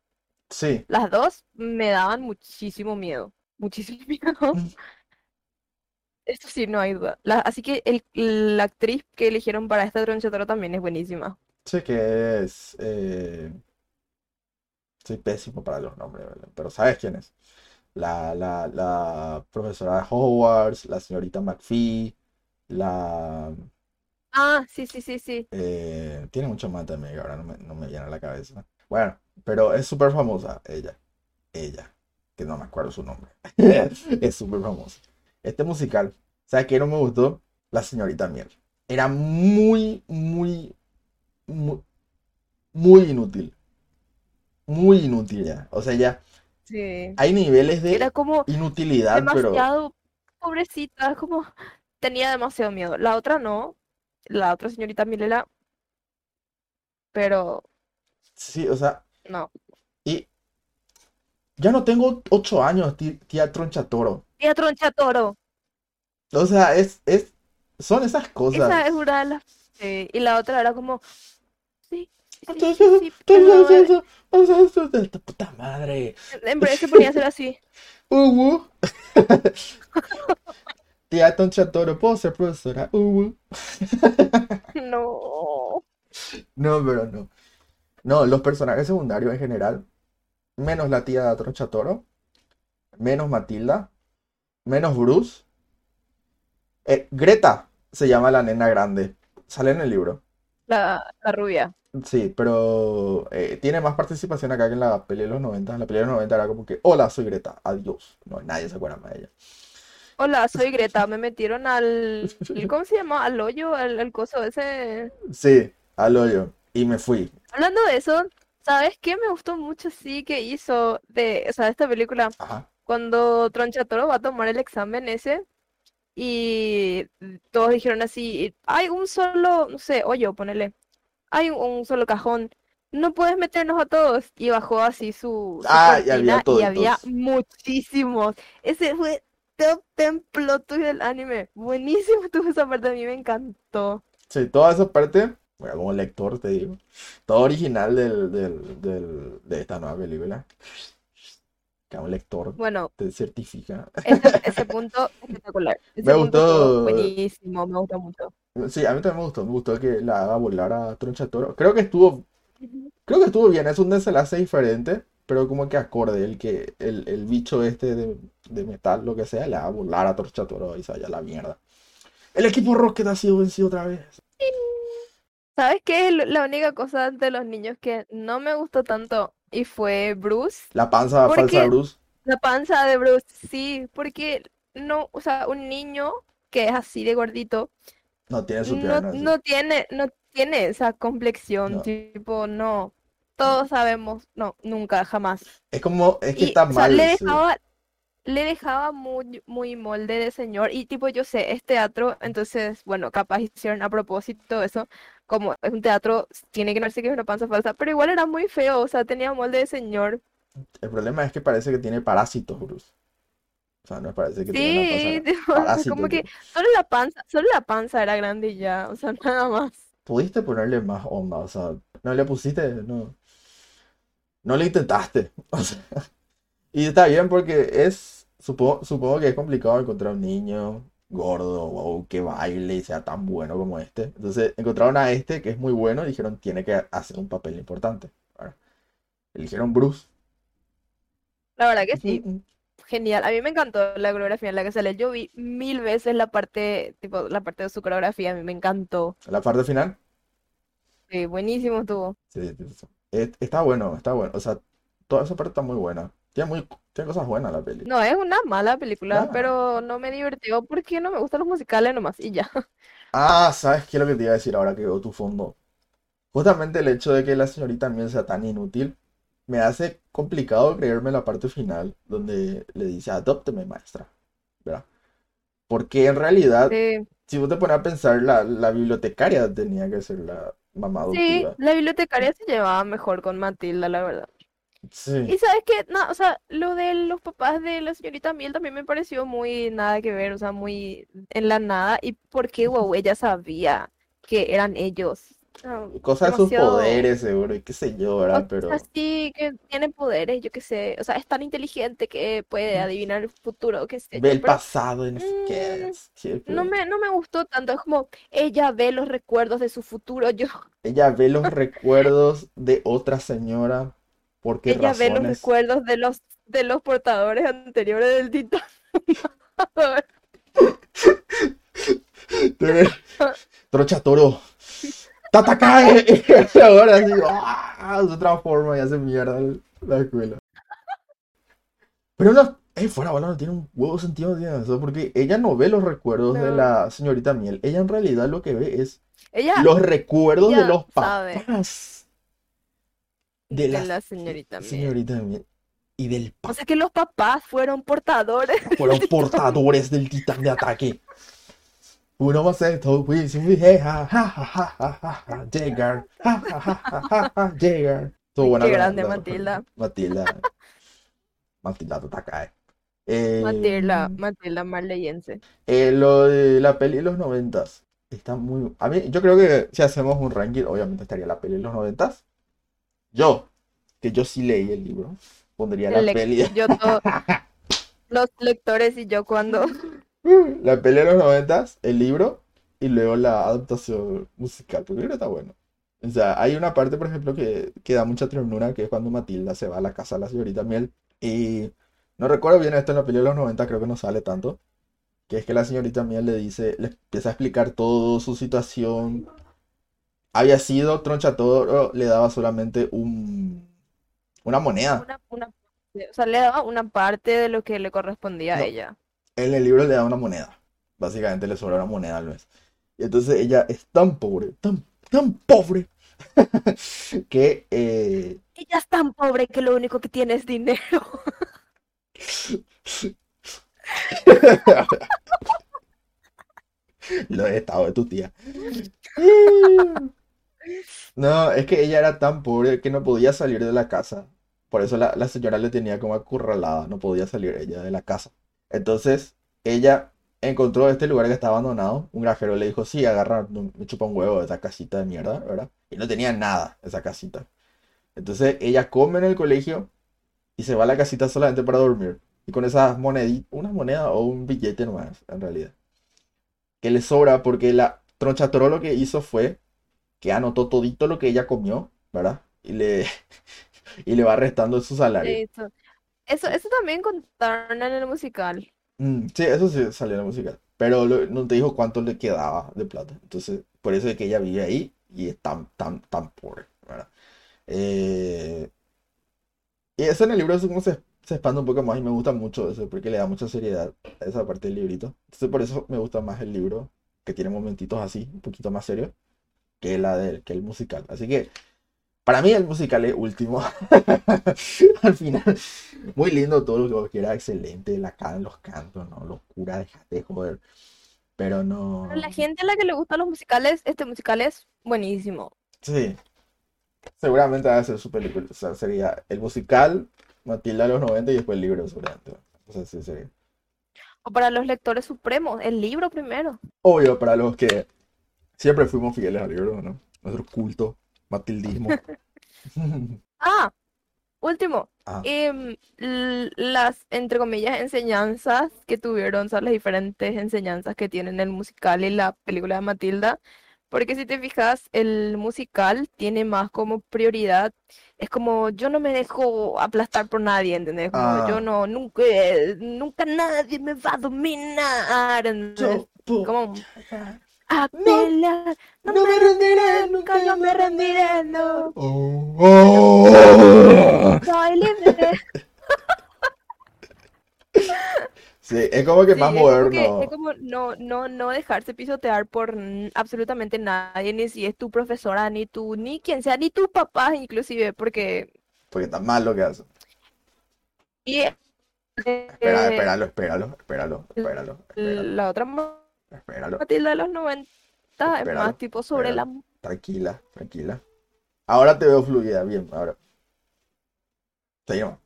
Speaker 1: sí,
Speaker 2: Las dos me daban muchísimo miedo, muchísimo miedo.
Speaker 1: Mm.
Speaker 2: Esto sí, no hay duda. La- así que el- la actriz que eligieron para esta Troncha Toro también es buenísima.
Speaker 1: sé que es, eh, soy pésimo para los nombres, ¿verdad? Pero ¿sabes quién es? La, la, la profesora de Hogwarts, la señorita McPhee, la...
Speaker 2: Ah, sí, sí, sí, sí.
Speaker 1: eh, tiene mucho más también que ahora no me, no me viene a la cabeza. Bueno, pero es súper famosa, ella, ella, que no me acuerdo su nombre. Es súper famosa. Este musical, ¿sabes qué no me gustó? La señorita Miel. Era muy, muy, muy, muy inútil. Muy inútil ya. O sea, ya
Speaker 2: Sí.
Speaker 1: hay niveles
Speaker 2: Era
Speaker 1: de
Speaker 2: como
Speaker 1: inutilidad, pero
Speaker 2: demasiado pobrecita, como tenía demasiado miedo. La otra no, la otra señorita Milela, pero
Speaker 1: sí, o sea,
Speaker 2: no.
Speaker 1: y ya no tengo ocho años, tí- tía Troncha Toro.
Speaker 2: Tía Troncha Toro,
Speaker 1: O sea, es, es, son esas
Speaker 2: esa
Speaker 1: cosas.
Speaker 2: es una de las... sí, Y la otra era como, sí,
Speaker 1: puta madre.
Speaker 2: en breve se ponía a hacer así.
Speaker 1: Uwu. Tía Troncha Toro, ¿puedo ser profesora? Uwu.
Speaker 2: No.
Speaker 1: No, pero no. No, los personajes secundarios en general, menos la tía Troncha Toro, menos Matilda, menos Bruce. Eh, Greta se llama la nena grande. Sale en el libro.
Speaker 2: La, la rubia.
Speaker 1: Sí, pero eh, tiene más participación acá que en la peli de los 90. En la peli de los 90 era como que, hola, soy Greta, adiós. No, nadie se acuerda más de ella.
Speaker 2: Hola, soy Greta. Me metieron al... ¿Cómo se llama? Al hoyo, al, al coso ese.
Speaker 1: Sí, al hoyo. Y me fui.
Speaker 2: Hablando de eso, ¿sabes qué me gustó mucho sí que hizo de, o sea, esta película?
Speaker 1: Ajá.
Speaker 2: Cuando Tronchatoro va a tomar el examen ese y todos dijeron así, hay un solo, no sé, hoyo, ponele, hay un, un solo cajón, no puedes meternos a todos. Y bajó así su, su
Speaker 1: Ah, y había
Speaker 2: y había muchísimos. Ese fue plot twist del anime. Buenísimo estuvo esa parte, a mí me encantó.
Speaker 1: Sí, toda esa parte, bueno, como lector te digo, todo original del, del, del- de esta nueva película. Que un lector
Speaker 2: Bueno,
Speaker 1: te certifica.
Speaker 2: ese, ese punto espectacular. Ese
Speaker 1: Me
Speaker 2: punto
Speaker 1: gustó.
Speaker 2: buenísimo, me gustó mucho.
Speaker 1: Sí, a mí también me gustó. Me gustó que la haga volar a Tronchatoro. Creo que estuvo, creo que estuvo bien. Es un desenlace diferente, pero como que acorde. El que el, el bicho este de, de metal, lo que sea, le haga volar a Tronchatoro y se vaya a la mierda. El equipo Rocket ha sido vencido otra vez.
Speaker 2: ¿Sabes qué es la única cosa de los niños que no me gustó tanto? Y fue Bruce.
Speaker 1: La panza falsa de
Speaker 2: Porque
Speaker 1: Bruce.
Speaker 2: la panza de Bruce, sí, porque no, o sea, un niño que es así de gordito,
Speaker 1: No tiene su
Speaker 2: no,
Speaker 1: pierna. así.
Speaker 2: no tiene, no tiene esa complexión,
Speaker 1: No.
Speaker 2: tipo, no. Todos sabemos, no, nunca, jamás.
Speaker 1: Es como, es que
Speaker 2: Y,
Speaker 1: está
Speaker 2: o sea,
Speaker 1: mal.
Speaker 2: le
Speaker 1: sí.
Speaker 2: dejaba, le dejaba muy, muy molde de señor. Y tipo, yo sé, es teatro, entonces, bueno, capaz hicieron a propósito eso. Como es un teatro, tiene que no sé que es una panza falsa, pero igual era muy feo, o sea, tenía molde de señor.
Speaker 1: El problema es que parece que tiene parásitos, Bruce. O sea, no parece que tiene una
Speaker 2: Sí,
Speaker 1: panza.
Speaker 2: tipo, como que solo la panza, solo la panza era grande y ya, o sea, nada más.
Speaker 1: Pudiste ponerle más onda, o sea, no le pusiste, no. No le intentaste. O sea, y está bien porque es, supongo, supongo que es complicado encontrar un niño gordo o que baile y sea tan bueno como este. Entonces encontraron a este que es muy bueno y dijeron tiene que hacer un papel importante. Ahora, eligieron Bruce,
Speaker 2: La verdad que sí. Genial. A mí me encantó la coreografía en la que sale. Yo vi mil veces la parte, tipo, la parte de su coreografía. A mí me encantó.
Speaker 1: La parte final,
Speaker 2: Sí, buenísimo estuvo.
Speaker 1: sí, sí, sí. Está bueno, está bueno. O sea, toda esa parte está muy buena. Tiene, muy, tiene cosas buenas la peli.
Speaker 2: No es una mala película,
Speaker 1: Nah.
Speaker 2: pero no me divirtió porque no me gustan los musicales nomás. Y ya.
Speaker 1: Ah, ¿sabes qué es lo que te iba a decir ahora que veo tu fondo? Justamente el hecho de que la señorita también sea tan inútil me hace complicado creerme la parte final donde le dice, adópteme, maestra, ¿verdad? Porque en realidad,
Speaker 2: Sí.
Speaker 1: si vos te pones a pensar, la, la bibliotecaria tenía que ser la mamá
Speaker 2: Sí,
Speaker 1: adoptiva.
Speaker 2: la bibliotecaria se llevaba mejor con Matilda, la verdad.
Speaker 1: Sí,
Speaker 2: Y sabes que, no, o sea, lo de los papás de la señorita Miel también me pareció muy nada que ver, o sea, muy en la nada. ¿Y por qué, wow, ella sabía que eran ellos? Ah,
Speaker 1: cosa de sus poderes, seguro, y qué sé yo, ¿verdad? Pero
Speaker 2: sea, sí, que tiene poderes, yo qué sé. O sea, es tan inteligente que puede adivinar el futuro, qué sé yo.
Speaker 1: ve el
Speaker 2: Pero
Speaker 1: pasado no qué.
Speaker 2: mm, no me, no me gustó tanto. Es como ella ve los recuerdos de su futuro. Yo,
Speaker 1: Ella ve los recuerdos de otra señora. ¿Por qué
Speaker 2: ella ve los recuerdos de los, de los portadores anteriores del Titán.
Speaker 1: Trocha toro. ¡Tatacae! Ahora sí, ¡ah! se transforma y hace mierda la escuela. Pero no, eh, fuera bola, no tiene un huevo sentido tiene eso, porque ella no ve los recuerdos de
Speaker 2: No.
Speaker 1: la señorita Miel. Ella en realidad lo que ve es
Speaker 2: Ella
Speaker 1: los recuerdos de los
Speaker 2: sabe.
Speaker 1: papás de
Speaker 2: de
Speaker 1: la
Speaker 2: la señorita Miel.
Speaker 1: señorita Miel y del
Speaker 2: O
Speaker 1: papá.
Speaker 2: sea que los papás fueron portadores.
Speaker 1: Fueron portadores del titán de ataque. Uno más esto, ja, ja, ja, Llegar, llegar.
Speaker 2: Qué grande, Matilda.
Speaker 1: Matilda. Matilda Tatakae. Eh,
Speaker 2: Matilda, Matilda Marleyense.
Speaker 1: eh, lo de la peli de los noventas está muy. A mí, yo creo que si hacemos un ranking, obviamente estaría la peli de los noventas. Yo, que yo sí leí el libro, pondría la
Speaker 2: El
Speaker 1: peli.
Speaker 2: Yo todo, los lectores y yo cuando
Speaker 1: La pelea de los noventas, el libro y luego la adaptación musical, porque el libro está bueno. O sea, hay una parte, por ejemplo, que, que da mucha ternura, que es cuando Matilda se va a la casa de la señorita Miel. Y no recuerdo bien esto en la pelea de los 90, creo que no sale tanto. Que es que la señorita Miel le dice, le empieza a explicar todo su situación. Había sido Troncha Toro, le daba solamente un, una moneda.
Speaker 2: una, una, o sea, le daba una parte de lo que le correspondía a ella.
Speaker 1: En el libro le da una moneda. Básicamente le sobra una moneda al mes. Y entonces ella es tan pobre, tan, tan pobre, que eh,
Speaker 2: Ella es tan pobre que lo único que tiene es dinero.
Speaker 1: lo he estado de tu tía. No, es que ella era tan pobre que no podía salir de la casa. Por eso la, la señora le tenía como acurralada, no podía salir ella de la casa. Entonces, ella encontró este lugar que está abandonado. Un granjero le dijo, sí, agarra, me chupa un huevo de esa casita de mierda, ¿verdad? Y no tenía nada esa casita. Entonces, ella come en el colegio y se va a la casita solamente para dormir. Y con esas moneditas, una moneda o un billete nomás, en realidad. Que le sobra porque la Troncha Toro lo que hizo fue que anotó todito lo que ella comió, ¿verdad? Y le, y le va restando su salario.
Speaker 2: Eso, eso, eso también contaron en el musical.
Speaker 1: Mm, sí, eso sí salió en la música. Pero lo- no te dijo cuánto le quedaba de plata. Entonces, por eso es que ella vive ahí y es tan, tan, tan pobre. Eh, y eso en el libro es como se, se expande un poco más y me gusta mucho eso porque le da mucha seriedad a esa parte del librito. Entonces, por eso me gusta más el libro, que tiene momentitos así, un poquito más serios, que la del, que el musical. Así que, para mí el musical es último. Al final, muy lindo todo lo que era excelente, la can, los cantos, ¿no? Locura, déjate de joder. Pero no.
Speaker 2: La gente a la que le gustan los musicales, este musical es buenísimo.
Speaker 1: Sí. Seguramente va a ser su película. O sea, sería el musical, Matilda de los 90 y después el libro, seguramente. O sea, sí, sería.
Speaker 2: O para los lectores supremos, el libro primero.
Speaker 1: Obvio, para los que siempre fuimos fieles al libro, ¿no? Nuestro culto, matildismo.
Speaker 2: Ah, último.
Speaker 1: Ah.
Speaker 2: em, las, entre comillas, enseñanzas que tuvieron, o sea, las diferentes enseñanzas que tienen el musical y la película de Matilda, Porque si te fijas, el musical tiene más como prioridad. Es como yo no me dejo aplastar por nadie, ¿entendés? Como
Speaker 1: Ah.
Speaker 2: yo no, nunca, nunca nadie me va a dominar, Como a
Speaker 1: No,
Speaker 2: pelear, no me rendiré, nunca yo me rendiré, no.
Speaker 1: Oh, oh.
Speaker 2: Soy libre.
Speaker 1: Sí, es como que
Speaker 2: Sí,
Speaker 1: más moderno.
Speaker 2: es como no, no, no dejarse pisotear por absolutamente nadie, ni si es tu profesora, ni tú, ni quien sea, ni tus papás inclusive, porque...
Speaker 1: Porque está mal lo que hace.
Speaker 2: Y eh,
Speaker 1: Espera, espéralo, espéralo, espéralo, espéralo, espéralo,
Speaker 2: la otra
Speaker 1: espéralo.
Speaker 2: Matilda de los 90 es
Speaker 1: Espéralo,
Speaker 2: más tipo sobre la...
Speaker 1: Tranquila, tranquila. Ahora te veo fluida, bien, ahora. Seguimos.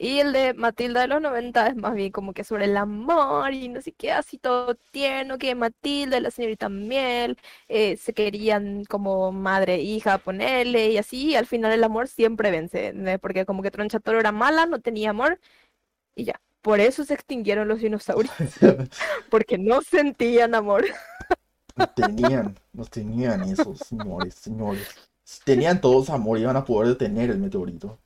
Speaker 2: Y el de Matilda de los 90 es más bien como que sobre el amor y no sé qué, así todo tierno, que Matilda y la señorita Miel eh, se querían como madre e hija ponerle y así, y al final el amor siempre vence. Porque como que Tronchatoro era mala, no tenía amor y ya. Por eso se extinguieron los dinosaurios, porque no sentían amor.
Speaker 1: No tenían, no tenían esos señores, señores. Tenían todos amor, iban a poder detener el meteorito.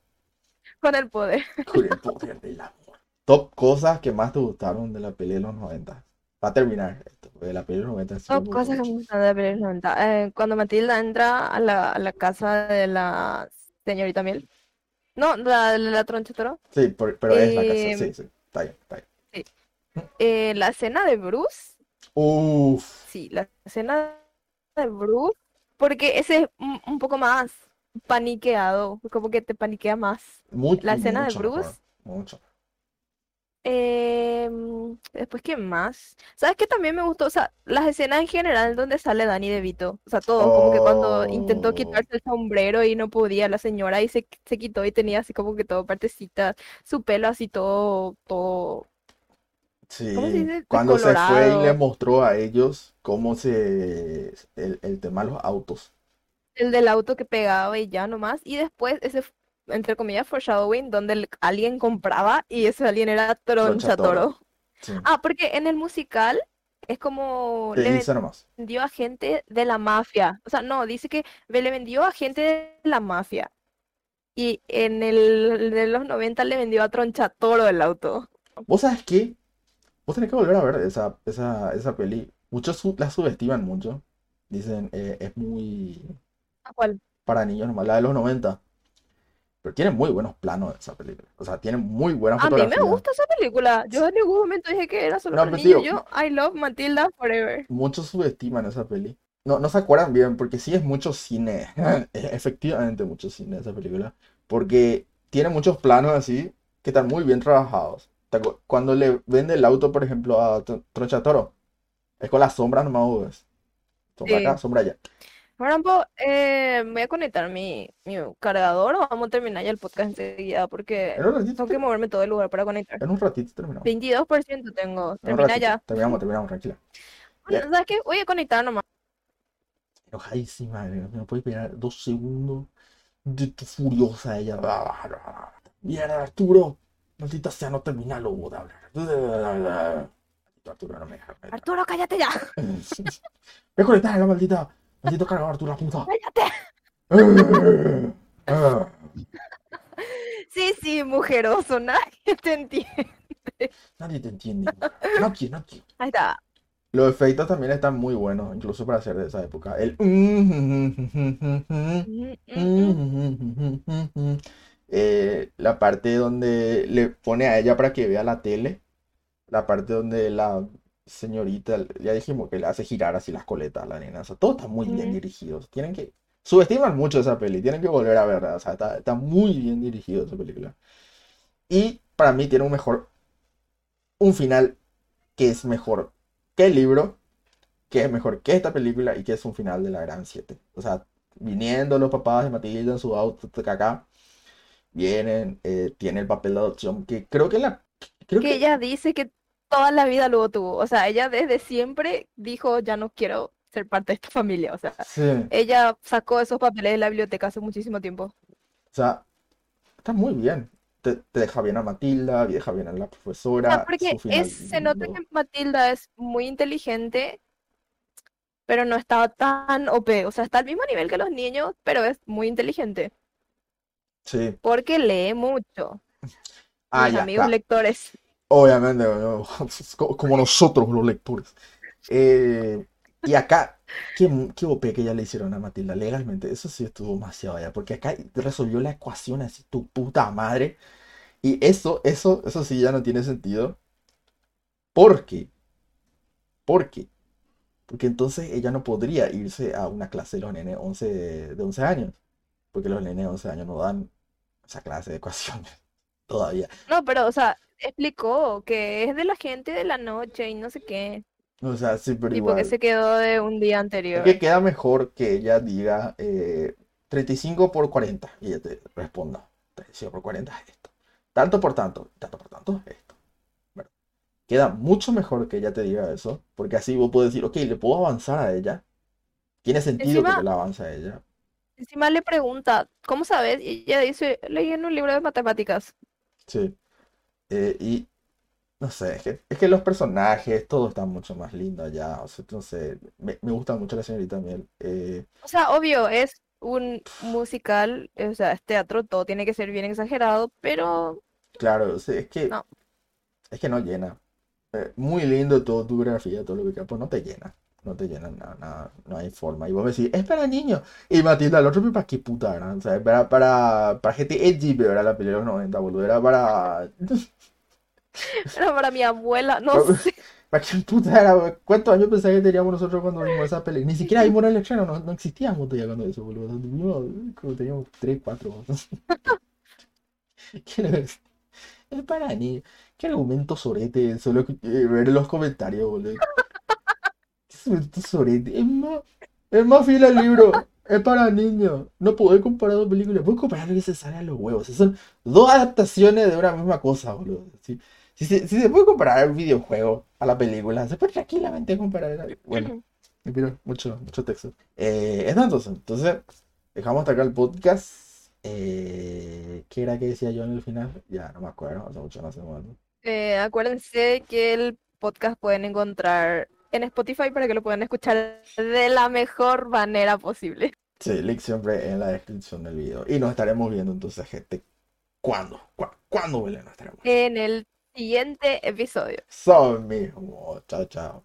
Speaker 2: Con el poder.
Speaker 1: Con el poder del amor. Top cosas que más te gustaron de la pelea de los 90. Va a terminar esto, de la pelea de los 90. sí me
Speaker 2: Son
Speaker 1: gustó
Speaker 2: cosas que me gustan de la película de los 90. Eh, cuando Matilda entra a la, a la casa de la señorita Miel. No, la, la, la Tronchatoro.
Speaker 1: Sí, pero es la casa, sí, sí. Está bien, está bien.
Speaker 2: Eh, la escena de Bruce,
Speaker 1: Uf,
Speaker 2: sí, la escena de Bruce, porque ese es un, poco más paniqueado, como que te paniquea más.
Speaker 1: mucho,
Speaker 2: La escena de
Speaker 1: mejor,
Speaker 2: Bruce.
Speaker 1: Mucho.
Speaker 2: Em, después, ¿qué más? ¿Sabes qué también me gustó? O sea, las escenas en general donde sale Danny DeVito. O sea, todo, como que cuando intentó
Speaker 1: Oh.
Speaker 2: quitarse el sombrero y no podía la señora y se, se quitó y tenía así como que todo partecita, su pelo así todo, todo, ¿cómo se
Speaker 1: Sí,
Speaker 2: dice?
Speaker 1: cuando se fue y le mostró a ellos cómo se... el, el tema de los autos.
Speaker 2: El del auto que pegaba y ya nomás. Y después ese, entre comillas, foreshadowing, donde alguien compraba y ese alguien era Tronchatoro.
Speaker 1: Sí.
Speaker 2: Ah, porque en el musical es como le vendió a gente de la mafia. O sea, no, dice que le vendió a gente de la mafia. Y en el de los 90 le vendió a Tronchatoro el auto.
Speaker 1: ¿Vos sabés qué? Vos tenés que volver a ver esa, esa, esa peli. Muchos su- la subestiman mucho. Dicen, eh, es muy
Speaker 2: ¿A cuál?
Speaker 1: para niños nomás, la de los 90. Pero tiene muy buenos planos esa película. O sea, tiene muy buena
Speaker 2: A mí me
Speaker 1: fotografía.
Speaker 2: gusta esa película. Yo en ningún momento dije que era solo
Speaker 1: No,
Speaker 2: para
Speaker 1: pero
Speaker 2: niños. Yo, I love Matilda forever.
Speaker 1: Muchos subestiman esa peli. No, no se acuerdan bien, porque sí es mucho cine. Efectivamente mucho cine esa película. Porque tiene muchos planos así que están muy bien trabajados. Cuando le vende el auto, por ejemplo, a Tro- Tronchatoro, es con las sombras nomás, ves. Sombra
Speaker 2: Sí.
Speaker 1: acá, sombra allá.
Speaker 2: Po, eh, voy a conectar mi, mi cargador o vamos a terminar ya el podcast enseguida porque tengo que moverme todo el lugar para conectar.
Speaker 1: en un ratito terminamos.
Speaker 2: 22% tengo. Termina ya.
Speaker 1: terminamos, terminamos, tranquila.
Speaker 2: Bueno, ¿sabes qué? Voy a conectar nomás.
Speaker 1: Enojadísima, eh, me puede esperar dos segundos de tu furiosa ella. Mierda, Arturo. Maldita sea, no termina luego de hablar. Arturo, no me deja.
Speaker 2: Arturo, cállate ya.
Speaker 1: Ve a conectar la maldita. Maldito cargador, Arturo, la puta.
Speaker 2: Cállate. Sí, sí, mujeroso, nadie te entiende.
Speaker 1: Nadie te entiende. Nadie, nadie.
Speaker 2: Ahí está.
Speaker 1: Los efectos también están muy buenos, incluso para ser de esa época. El. Eh, la parte donde le pone a ella para que vea la tele. La parte donde la señorita, ya dijimos que le hace girar así las coletas a la nena. O sea, todo está muy bien
Speaker 2: Mm.
Speaker 1: dirigido. Tienen que. Subestiman mucho esa peli, tienen que volver a verla. O sea, está, está muy bien dirigido esa película. Y para mí tiene un mejor. Un final que es mejor que el libro, que es mejor que esta película y que es un final de la Gran 7. O sea, viniendo los papás de Matilda en su auto de caca, vienen, eh, tiene el papel de adopción, que creo que la... Creo
Speaker 2: Que
Speaker 1: que...
Speaker 2: ella dice que toda la vida lo tuvo. O sea, ella desde siempre dijo, ya no quiero ser parte de esta familia. O sea,
Speaker 1: Sí,
Speaker 2: ella sacó esos papeles de la biblioteca hace muchísimo tiempo.
Speaker 1: o sea, está muy bien. Te, te deja bien a Matilda, deja bien a la
Speaker 2: O sea,
Speaker 1: profesora,
Speaker 2: porque es, se nota que Matilda es muy inteligente, pero no está tan OP. O sea, está al mismo nivel que los niños, pero es muy inteligente.
Speaker 1: Sí.
Speaker 2: Porque lee mucho.
Speaker 1: Ah,
Speaker 2: Mis
Speaker 1: ya,
Speaker 2: amigos lectores.
Speaker 1: Obviamente, como nosotros los lectores. Eh, y acá, qué, qué OP que ya le hicieron a Matilda legalmente. Eso sí estuvo demasiado allá. Porque acá resolvió la ecuación así, tu puta madre. Y eso, eso, eso sí ya no tiene sentido. ¿Por qué? ¿Por qué? Porque entonces ella no podría irse a una clase de los nenes 11, de 11 años. Porque los nenes de 11 años no dan esa clase de ecuaciones todavía.
Speaker 2: No, pero, o sea, explicó que es de la gente de la noche y no sé qué.
Speaker 1: O sea, sí, pero
Speaker 2: que
Speaker 1: igual.
Speaker 2: se quedó de un día
Speaker 1: Es
Speaker 2: anterior.
Speaker 1: que queda mejor que ella diga eh, 35 por 40 y ella te responda 35 por 40 es esto. Tanto por tanto, tanto por tanto es esto. Bueno, queda mucho mejor que ella te diga eso, porque así vos podés decir, ok, le puedo avanzar a ella. Tiene sentido que
Speaker 2: Encima,
Speaker 1: yo le avance a ella.
Speaker 2: encima le pregunta, ¿cómo sabes? Y ella dice, leí en un libro de matemáticas.
Speaker 1: Sí. Eh, y no sé, es que, es que los personajes, todo está mucho más lindo allá. O sea, no sé, me, me gusta mucho la señorita Miel. Eh,
Speaker 2: O sea, obvio, es un musical, o sea, es teatro, todo tiene que ser bien exagerado, pero
Speaker 1: claro, o sea, es que,
Speaker 2: no.
Speaker 1: es que no llena. Eh, muy lindo todo tu grafía, todo lo que quieras, pues no te llena. No te llena nada, nada, no hay forma. Y vos me decís, es para niños. Y Matilda, el otro, ¿para qué puta era? O sea, era para, para gente edgy, pero era la película de los 90, boludo. Era para.
Speaker 2: Era para mi abuela, no sé.
Speaker 1: para qué puta era. ¿Cuántos años pensás que teníamos nosotros cuando vimos esa película? Ni siquiera vimos el estreno, no, no existíamos todavía cuando eso, boludo. Vimos teníamos 3, 4. ¿Qué le Es para niños. ¿Qué argumento sorete? Solo eh, ver los comentarios, boludo. Es más, es más fiel al libro. Es para niños. No podés comparar dos películas. Puedes comparar lo que se sale a los huevos. Son dos adaptaciones de una misma cosa, boludo. Si, si se, si se puede comparar el videojuego a la película, se puede tranquilamente comparar. Bueno, me pido mucho, mucho texto. Eh, es tanto, entonces, dejamos hasta acá el podcast. Eh, ¿qué era que decía yo en el final? Ya no me acuerdo, hace mucho no algo.
Speaker 2: Eh, acuérdense que el podcast pueden encontrar en Spotify para que lo puedan escuchar de la mejor manera posible.
Speaker 1: Sí, link siempre en la descripción del video. Y nos estaremos viendo entonces, gente. ¿Cuándo? ¿Cu- ¿Cuándo, Belén, nos estaremos?
Speaker 2: En el siguiente episodio.
Speaker 1: Son mismo. Chao, chao.